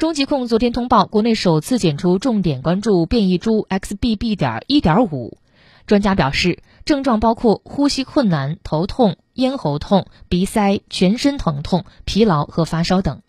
中疾控昨天通报国内首次检出重点关注变异株 xbb 点一点五。专家表示症状包括呼吸困难头痛咽喉痛鼻塞全身疼痛疲劳和发烧等。